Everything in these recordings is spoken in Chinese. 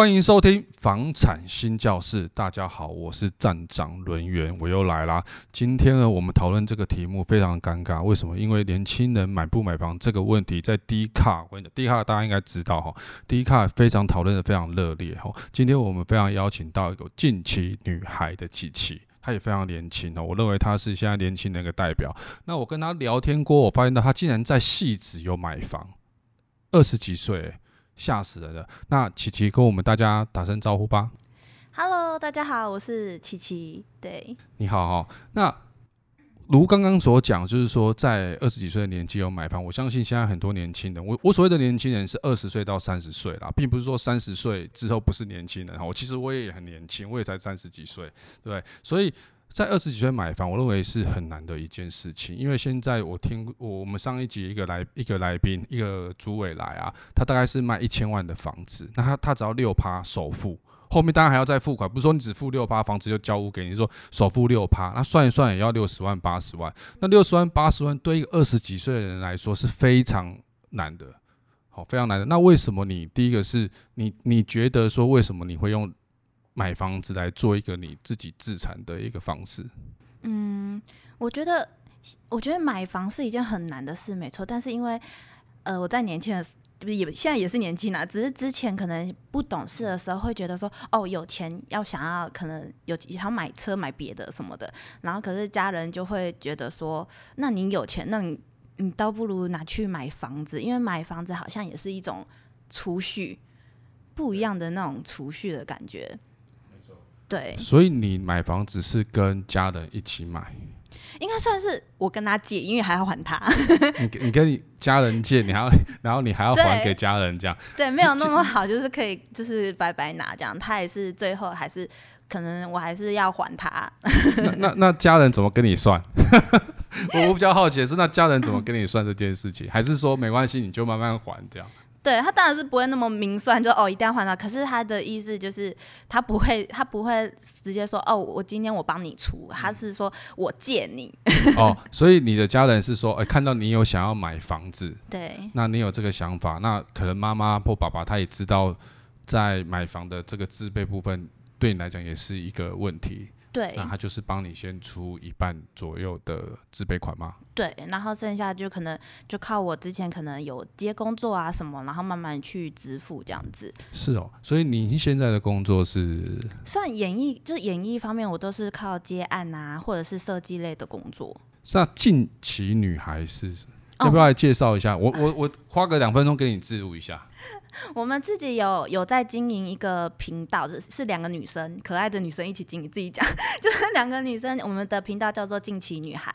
欢迎收听房产新教室。大家好，我是站长轮源，我又来啦。今天呢，我们讨论这个题目非常尴尬。为什么？因为年轻人买不买房这个问题，在 D 卡，我跟你讲，D 卡大家应该知道哈，D 卡非常讨论的非常热烈哈。今天我们非常邀请到一个近期女孩的琪琪，她也非常年轻哦。我认为她是现在年轻人的代表。那我跟她聊天过，我发现到她竟然在汐止有买房，二十几岁、吓死人了！那琪琪跟我们大家打声招呼吧。Hello，大家好，我是琪琪。对，你好哈。那如刚刚所讲，就是说在二十几岁的年纪有买房，我相信现在很多年轻人，我我所谓的年轻人是二十岁到三十岁啦，并不是说三十岁之后不是年轻人哈。我其实我也很年轻，我也才三十几岁，对，所以。在二十几岁买房，我认为是很难的一件事情，因为现在我听我们上一集一个来一个来宾一个主委来啊，他大概是卖一千万的房子，那他他只要六趴首付，后面当然还要再付款，不是说你只付六趴房子就交屋给你，说首付六趴，那算一算也要六十万八十万，那六十万八十万对一个二十几岁的人来说是非常难的，好，非常难的。那为什么你第一个是你你觉得说为什么你会用？买房子来做一个你自己自产的一个方式。嗯，我觉得，我觉得买房是一件很难的事，没错。但是因为，呃，我在年轻的，不是也现在也是年轻啦，只是之前可能不懂事的时候，会觉得说，哦，有钱要想要，可能有想要买车买别的什么的。然后可是家人就会觉得说，那你有钱，那你你倒不如拿去买房子，因为买房子好像也是一种储蓄，不一样的那种储蓄的感觉。对，所以你买房子是跟家人一起买，应该算是我跟他借，因为还要还他。你你跟你家人借，你还要，然后你还要还给家人，这样对，对，没有那么好，就是可以就是白白拿这样。他也是最后还是可能我还是要还他。那那，那家人怎么跟你算？我我比较好奇的是，那家人怎么跟你算这件事情？还是说没关系，你就慢慢还这样？对，他当然是不会那么明算，就哦一定要还他。可是他的意思就是他不会，他不会直接说哦，我今天我帮你出，他是说我借你。哦，所以你的家人是说，哎，看到你有想要买房子，对，那你有这个想法，那可能妈妈或爸爸他也知道，在买房的这个自备部分对你来讲也是一个问题。对，那他就是帮你先出一半左右的自备款吗？对，然后剩下就可能就靠我之前可能有接工作啊什么，然后慢慢去支付这样子。是哦，所以你现在的工作是算演艺，就是演艺方面，我都是靠接案啊，或者是设计类的工作。那近期女孩是、哦、要不要来介绍一下？我我我花个两分钟给你置入一下。我们自己有有在经营一个频道，是两个女生，可爱的女生一起经营。自己讲，就是两个女生，我们的频道叫做近期女孩，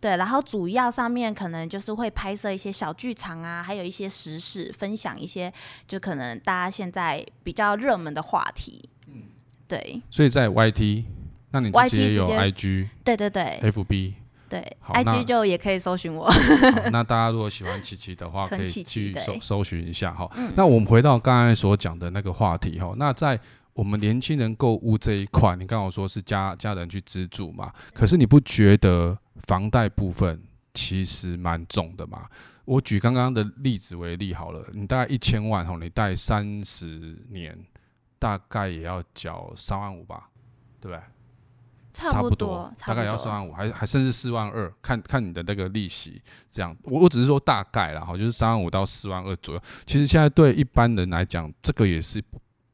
对。然后主要上面可能就是会拍摄一些小剧场啊，还有一些时事，分享一些就可能大家现在比较热门的话题。嗯，对。所以在 YT，那你自己也有 IG？对对对，FB。对，IG 就也可以搜寻我。那大家如果喜欢琪琪的话，可以去搜搜寻一下哈。那我们回到刚才所讲的那个话题哈。那在我们年轻人购物这一块，你刚好说是家家人去资助嘛？可是你不觉得房贷部分其实蛮重的嘛？我举刚刚的例子为例好了，你大概一千万哈，你贷三十年，大概也要缴三万五吧，对不对？差不多，大概要三万五，还还甚至四万二，看看你的那个利息，这样我我只是说大概啦，哈，就是三万五到四万二左右。其实现在对一般人来讲，这个也是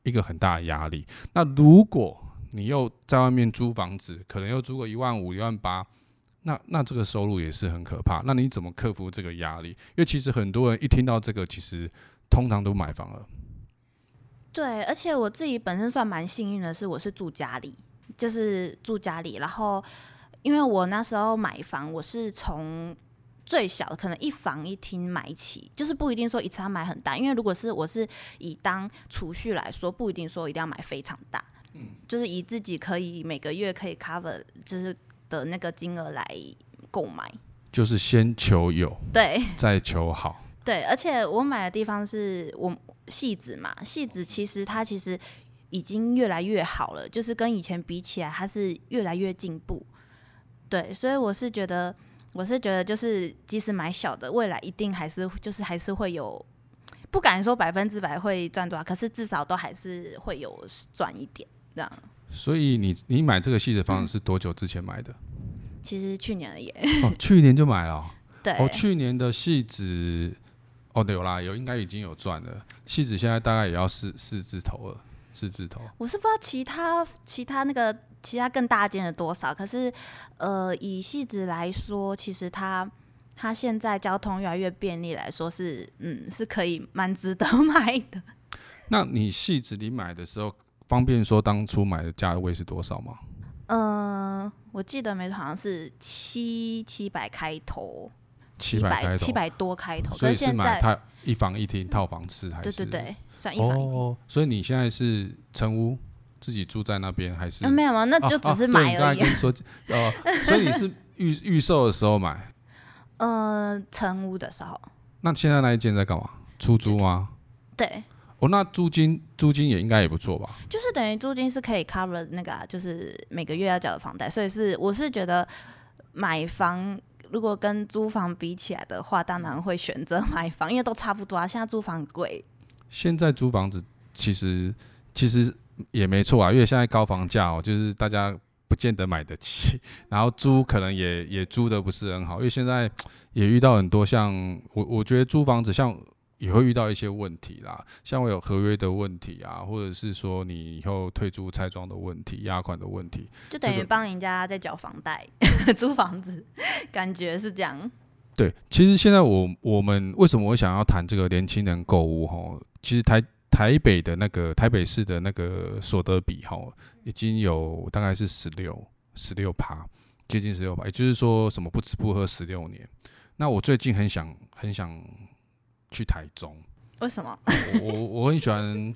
一个很大的压力。那如果你又在外面租房子，可能又租个一万五、一万八，那那这个收入也是很可怕。那你怎么克服这个压力？因为其实很多人一听到这个，其实通常都买房了。对，而且我自己本身算蛮幸运的，是我是住家里。就是住家里，然后因为我那时候买房，我是从最小的可能一房一厅买起，就是不一定说一次要买很大，因为如果是我是以当储蓄来说，不一定说一定要买非常大，嗯，就是以自己可以每个月可以 cover 就是的那个金额来购买，就是先求有，对，再求好，对，而且我买的地方是我戏子嘛，戏子其实它其实。已经越来越好了，就是跟以前比起来，它是越来越进步。对，所以我是觉得，我是觉得，就是即使买小的，未来一定还是就是还是会有不敢说百分之百会赚多少，可是至少都还是会有赚一点这样。所以你你买这个戏子房子是多久之前买的？其实去年而已。哦，去年就买了。对。哦，去年的戏子，哦，有啦，有应该已经有赚了。戏子现在大概也要四四字头了，四字头。我是不知道其他其他那个其他更大间的多少，可是呃，以戏子来说，其实它它现在交通越来越便利来说是，是嗯是可以蛮值得 买的。那你戏子你买的时候？方便说当初买的价位是多少吗？嗯、呃，我记得没错，好像是七七百开头，七百，七百多开头。所以是买套一房一厅套房吃还是？对对对，算一房一厅。哦，所以你现在是成屋自己住在那边还是？呃、没有吗？那就只是买而已。啊啊、说呃，所以你是预预售的时候买？呃，成屋的时候。那现在那一间在干嘛？出租吗？对。哦，那租金租金也应该也不错吧？就是等于租金是可以 cover 那个、啊，就是每个月要缴的房贷，所以是我是觉得买房如果跟租房比起来的话，当然会选择买房，因为都差不多啊。现在租房贵。现在租房子其实其实也没错啊，因为现在高房价哦，就是大家不见得买得起，然后租可能也也租的不是很好，因为现在也遇到很多像我我觉得租房子像。也会遇到一些问题啦，像我有合约的问题啊，或者是说你以后退租拆装的问题、押款的问题，就等于帮人家在缴房贷、这个、租房子，感觉是这样。对，其实现在我我们为什么我想要谈这个年轻人购物哈？其实台台北的那个台北市的那个所得比哈，已经有大概是十六十六趴，接近十六趴，也就是说什么不吃不喝十六年。那我最近很想很想。去台中？为什么？我我我很喜欢，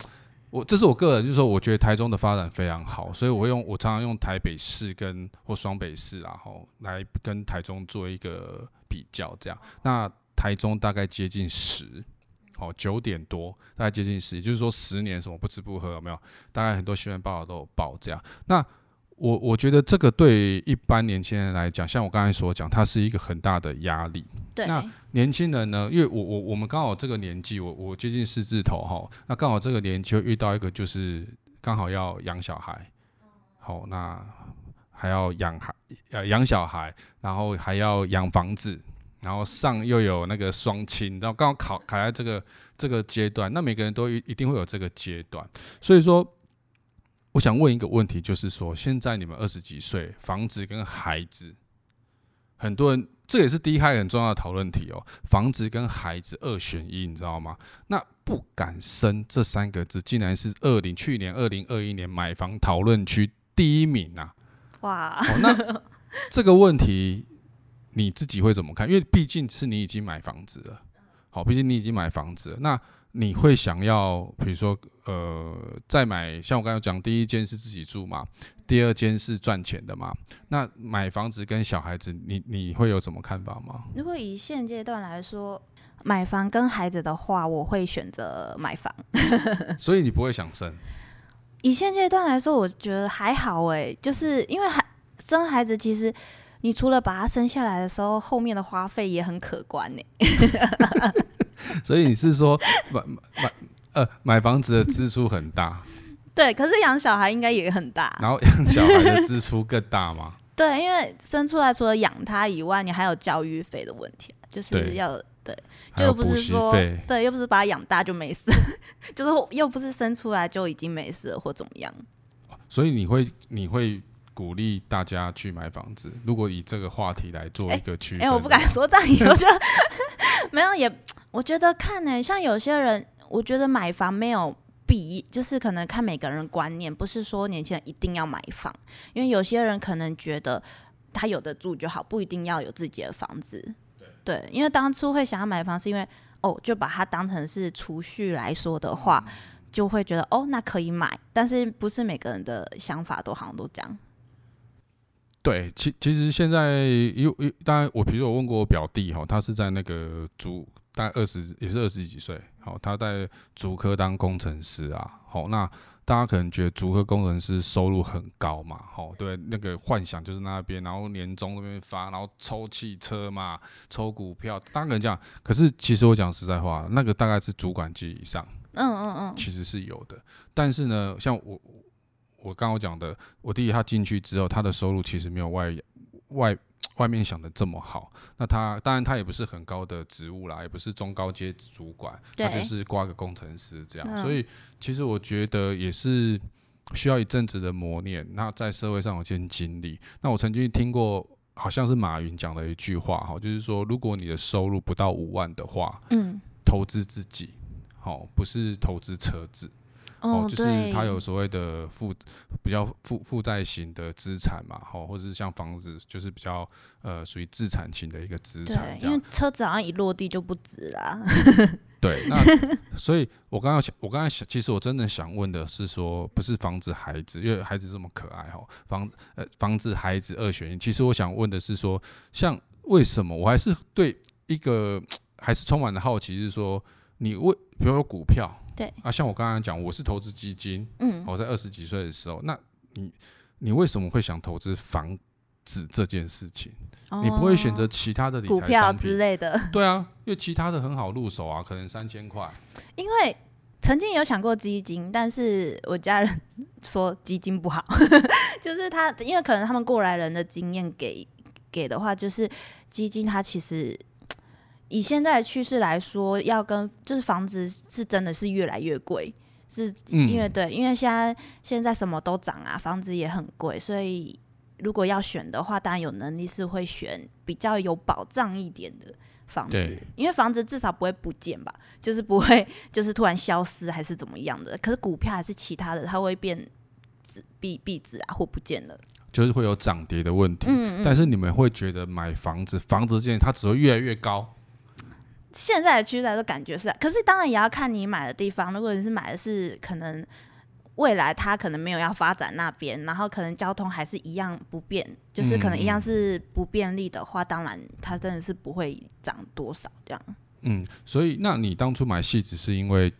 我这是我个人，就是说，我觉得台中的发展非常好，所以我会用我常常用台北市跟或双北市然后来跟台中做一个比较，这样。那台中大概接近十，哦九点多，大概接近十，也就是说十年什么不吃不喝有没有？大概很多新闻报道都有报这样。那我我觉得这个对一般年轻人来讲，像我刚才所讲，它是一个很大的压力。对。那年轻人呢？因为我我我们刚好这个年纪，我我接近四字头哈，那刚好这个年纪会遇到一个就是刚好要养小孩，好，那还要养孩呃养小孩，然后还要养房子，然后上又有那个双亲，然后刚好考卡在这个这个阶段，那每个人都一一定会有这个阶段，所以说。我想问一个问题，就是说，现在你们二十几岁，房子跟孩子，很多人这也是第一开很重要的讨论题哦。房子跟孩子二选一，你知道吗？那不敢生这三个字，竟然是二零去年二零二一年买房讨论区第一名啊！哇，哦，那这个问题你自己会怎么看？因为毕竟是你已经买房子了，好，毕竟你已经买房子了，那。你会想要，比如说，呃，再买，像我刚才讲，第一间是自己住嘛，第二间是赚钱的嘛。那买房子跟小孩子，你你会有什么看法吗？如果以现阶段来说，买房跟孩子的话，我会选择买房。所以你不会想生？以现阶段来说，我觉得还好哎，就是因为孩生孩子，其实你除了把他生下来的时候，后面的花费也很可观呢。所以你是说买买呃买房子的支出很大？对，可是养小孩应该也很大。然后养小孩的支出更大吗？对，因为生出来除了养他以外，你还有教育费的问题，就是要对，对，就不是说对，又不是把他养大就没事，就是又不是生出来就已经没事了或怎么样。所以你会你会鼓励大家去买房子？如果以这个话题来做一个区分，哎、欸欸，我不敢说这样，以后就没有也。我觉得看呢、欸，像有些人，我觉得买房没有必，就是可能看每个人观念，不是说年轻人一定要买房，因为有些人可能觉得他有的住就好，不一定要有自己的房子。对，对，因为当初会想要买房，是因为哦，就把它当成是储蓄来说的话，就会觉得哦，那可以买，但是不是每个人的想法都好像都这样。对，其其实现在有有，当然我比如我问过我表弟哈，他是在那个租。大概二十也是二十几岁，好，他在竹科当工程师啊，好，那大家可能觉得竹科工程师收入很高嘛，好，对，那个幻想就是那边，然后年终那边发，然后抽汽车嘛，抽股票，当然这样。可是其实我讲实在话，那个大概是主管级以上，嗯嗯嗯，其实是有的。但是呢，像我我刚刚讲的，我弟弟他进去之后，他的收入其实没有外外。外面想的这么好，那他当然他也不是很高的职务啦，也不是中高阶主管，他就是挂个工程师这样。嗯、所以其实我觉得也是需要一阵子的磨练，那在社会上有些经历。那我曾经听过，好像是马云讲的一句话哈，就是说如果你的收入不到五万的话，嗯，投资自己，好，不是投资车子。哦，就是他有所谓的负比较负负债型的资产嘛，吼，或者是像房子，就是比较呃属于自产型的一个资产。因为车子好像一落地就不值啦。对，那 所以我刚刚想，我刚才想，其实我真的想问的是说，不是房子孩子，因为孩子这么可爱哈，房呃房子孩子二选一。其实我想问的是说，像为什么我还是对一个 还是充满了好奇，是说你为比如说股票。对啊，像我刚刚讲，我是投资基金，嗯，我在二十几岁的时候，那你你为什么会想投资房子这件事情？哦、你不会选择其他的理财股票之类的？对啊，因为其他的很好入手啊，可能三千块。因为曾经有想过基金，但是我家人 说基金不好，就是他因为可能他们过来人的经验给给的话，就是基金它其实。以现在的趋势来说，要跟就是房子是真的是越来越贵，是因为、嗯、对，因为现在现在什么都涨啊，房子也很贵，所以如果要选的话，当然有能力是会选比较有保障一点的房子，因为房子至少不会不见吧，就是不会就是突然消失还是怎么样的。可是股票还是其他的，它会变纸币币值啊或不见了，就是会有涨跌的问题。嗯嗯，但是你们会觉得买房子，房子这件它只会越来越高。现在的趋势来说，感觉是，可是当然也要看你买的地方。如果你是买的是可能未来它可能没有要发展那边，然后可能交通还是一样不便，就是可能一样是不便利的话，嗯、当然它真的是不会涨多少这样。嗯，所以那你当初买戏子是因为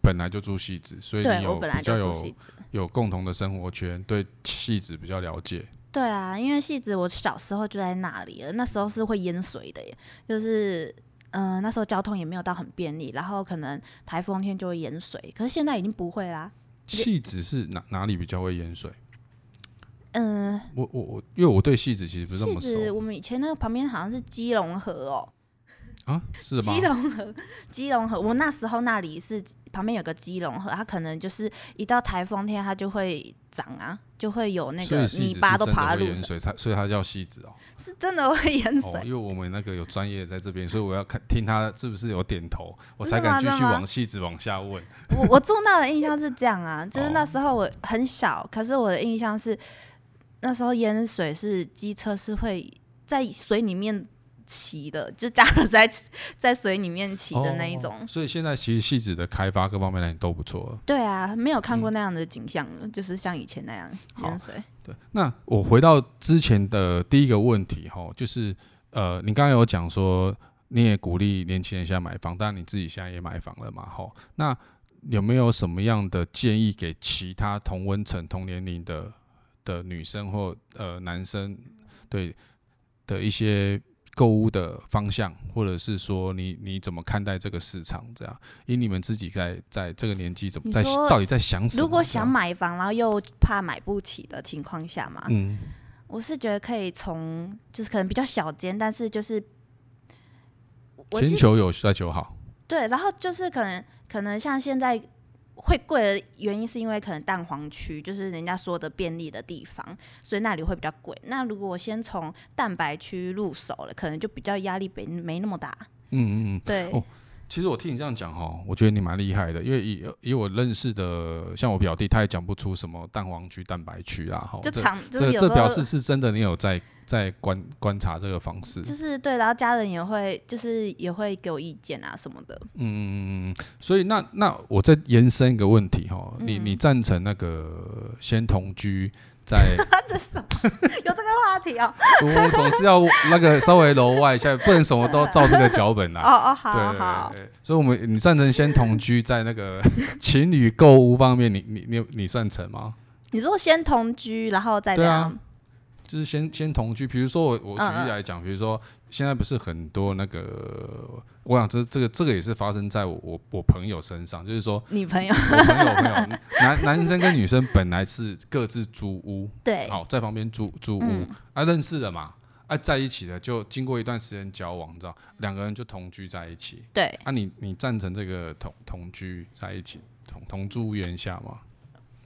本来就住戏子，所以你有比较有有共同的生活圈，对戏子比较了解。对啊，因为戏子我小时候就在那里了，那时候是会淹水的耶，就是。嗯、呃，那时候交通也没有到很便利，然后可能台风天就会淹水，可是现在已经不会啦。戏子是哪哪里比较会淹水？嗯、呃，我我我，因为我对戏子其实不是那么熟。我们以前那个旁边好像是基隆河哦。啊，是吗？基隆河，基隆河，我那时候那里是旁边有个基隆河，它可能就是一到台风天，它就会涨啊，就会有那个泥巴都爬入水，它所以它叫溪子哦，是真的会淹水。哦，因为我们那个有专业在这边，所以我要看听他是不是有点头，我才敢继续往溪子往下问。我我住那的印象是这样啊，就是那时候我很小，哦，可是我的印象是那时候淹水是机车是会在水里面。骑的就加了在在水里面骑的那一种，哦，所以现在其实戏子的开发各方面来都不错。对啊，没有看过那样的景象就是像以前那样淹水。对，那我回到之前的第一个问题哈，就是呃，你刚刚有讲说你也鼓励年轻人现在买房，当然你自己现在也买房了嘛，哈。那有没有什么样的建议给其他同温层、同年龄的的女生或呃男生，对的一些？购物的方向，或者是说你你怎么看待这个市场？这样，以你们自己在在这个年纪怎么在到底在想什么？如果想买房，然后又怕买不起的情况下嘛，嗯，我是觉得可以从就是可能比较小间，但是就是先求有再求好。对，然后就是可能可能像现在。会贵的原因是因为可能蛋黄区就是人家说的便利的地方，所以那里会比较贵。那如果我先从蛋白区入手了，可能就比较压力没没那么大。嗯嗯嗯，对。哦，其实我听你这样讲哈，我觉得你蛮厉害的，因为以以我认识的，像我表弟，他也讲不出什么蛋黄区、蛋白区啊。哈，就长，这这表示是真的，你有在在观观察这个方式。就是对，然后家人也会，就是也会给我意见啊什么的。嗯，所以那那我再延伸一个问题哈，你你赞成那个先同居？在 这什么有这个话题哦？我总是要那个稍微楼外一下，不能什么都照这个脚本来。哦哦，好对对对好。所以，我们你赞成先同居，在那个 情侣购物方面，你你你你赞成吗？你说先同居，然后再这样？就是先先同居。比如说我我举例来讲，比如说。现在不是很多那个，我想这这个这个也是发生在我我我朋友身上，就是说你朋友，我朋友朋友，男男生跟女生本来是各自租屋，对，好在旁边租租屋，嗯、啊认识了嘛，啊在一起的，就经过一段时间交往，你知道，两个人就同居在一起，对，啊你你赞成这个同同居在一起同同住屋檐下吗？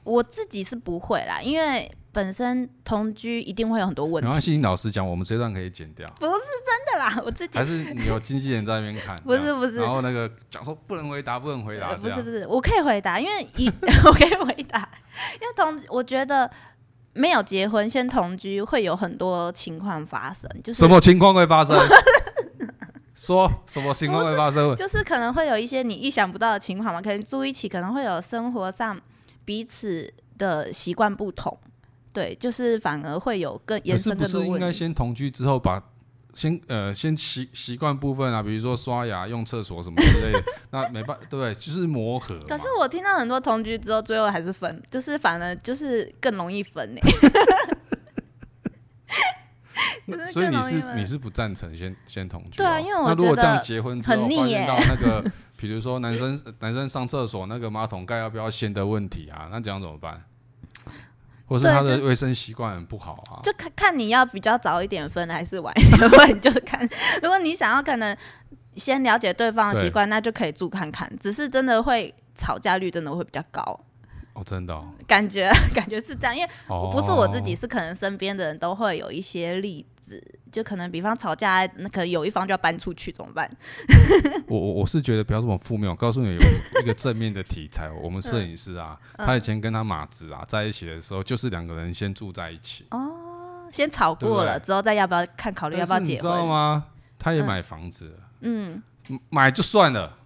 我自己是不会啦，因为本身同居一定会有很多问题。没关系，老实讲，我们这段可以剪掉。不是真的啦，我自己还是你有经纪人在那边看。不是不是，然后那个讲说不能回答，不能回答。呃、不是不是，我可以回答，因为一 我可以回答，因为同我觉得没有结婚先同居会有很多情况发生，就是什么情况会发生？说什么情况会发生？就是可能会有一些你意想不到的情况嘛，可能住一起，可能会有生活上。彼此的习惯不同，对，就是反而会有更延伸的问题。可是不是应该先同居之后把先呃先习习惯部分啊，比如说刷牙、用厕所什么之类的，那没办法，对不对？就是磨合。可是我听到很多同居之后，最后还是分，就是反而就是更容易分呢。所以你是你是不赞成先先同居？对啊，因为我那如果这样结婚之后腻耶，发现到那个。比如说男生男生上厕所那个马桶盖要不要掀的问题啊，那这样怎么办？或是他的卫生习惯很不好啊？就看看你要比较早一点分还是晚一点分，就是看。如果你想要可能先了解对方的习惯，那就可以住看看。只是真的会吵架率真的会比较高哦，真的、哦。感觉 感觉是这样，因为不是我自己，是可能身边的人都会有一些例子。就可能比方吵架，那可能有一方就要搬出去，怎么办？我我我是觉得不要这么负面。我告诉你有一个正面的题材，我们摄影师啊，嗯、他以前跟他马子啊在一起的时候，就是两个人先住在一起。哦，先吵过了之后，再要不要看考虑要不要结婚？你知道吗？他也买房子了，嗯，买就算了，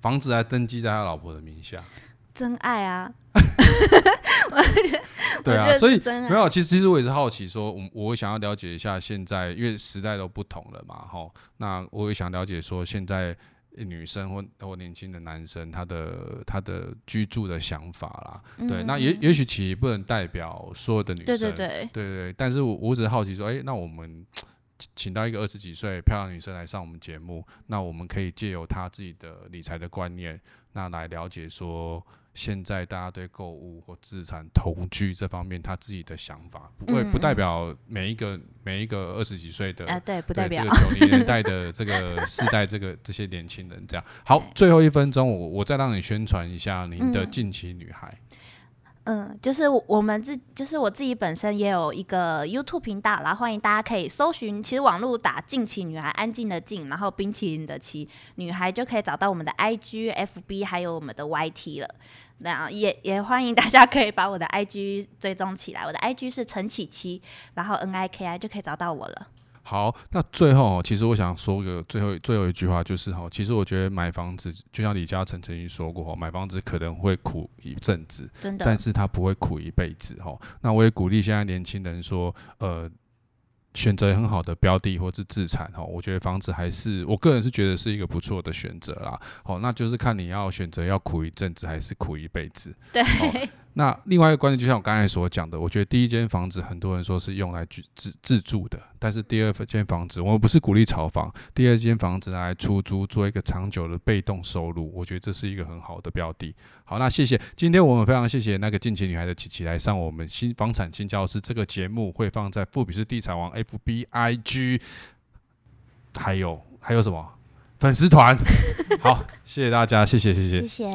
房子还登记在他老婆的名下。真爱啊！对啊，所以没有。其实，其实我也是好奇，说，我我想要了解一下现在，因为时代都不同了嘛，哈。那我也想了解说，现在女生或或年轻的男生，他的他的居住的想法啦。嗯、对，那也也许其实不能代表所有的女生，对对对，对，对，对。但是我我只是好奇说，哎、欸，那我们请到一个二十几岁漂亮女生来上我们节目，那我们可以借由她自己的理财的观念，那来了解说。现在大家对购物或资产同居这方面，他自己的想法，不会不代表每一个每一个二十几岁的，啊，对，不代表这个九零年代的这个 世代，这个这些年轻人这样。好，最后一分钟，我我再让你宣传一下您的近期女孩。嗯，嗯就是我们自，就是我自己本身也有一个 YouTube 频道，然后欢迎大家可以搜寻，其实网络打“近期女孩”，安静的静，然后冰淇淋的淇，女孩就可以找到我们的 IG、FB 还有我们的 YT 了。那也也欢迎大家可以把我的 IG 追踪起来，我的 IG 是陈启琪，然后 N I K I 就可以找到我了。好，那最后其实我想说个最后最后一句话，就是哈，其实我觉得买房子就像李嘉诚曾经说过，买房子可能会苦一阵子，真的，但是他不会苦一辈子哈。那我也鼓励现在年轻人说，呃。选择很好的标的或是资产哈，我觉得房子还是我个人是觉得是一个不错的选择啦。好，那就是看你要选择要苦一阵子还是苦一辈子。对。那另外一个观点，就像我刚才所讲的，我觉得第一间房子很多人说是用来居自自住的，但是第二间房子，我们不是鼓励炒房，第二间房子拿来出租，做一个长久的被动收入，我觉得这是一个很好的标的。好，那谢谢，今天我们非常谢谢那个近期女孩的琪琪来上我们新房产新教室这个节目，会放在富比士地产王 FBIG，还有还有什么粉丝团？好，谢谢大家，谢谢谢谢谢谢。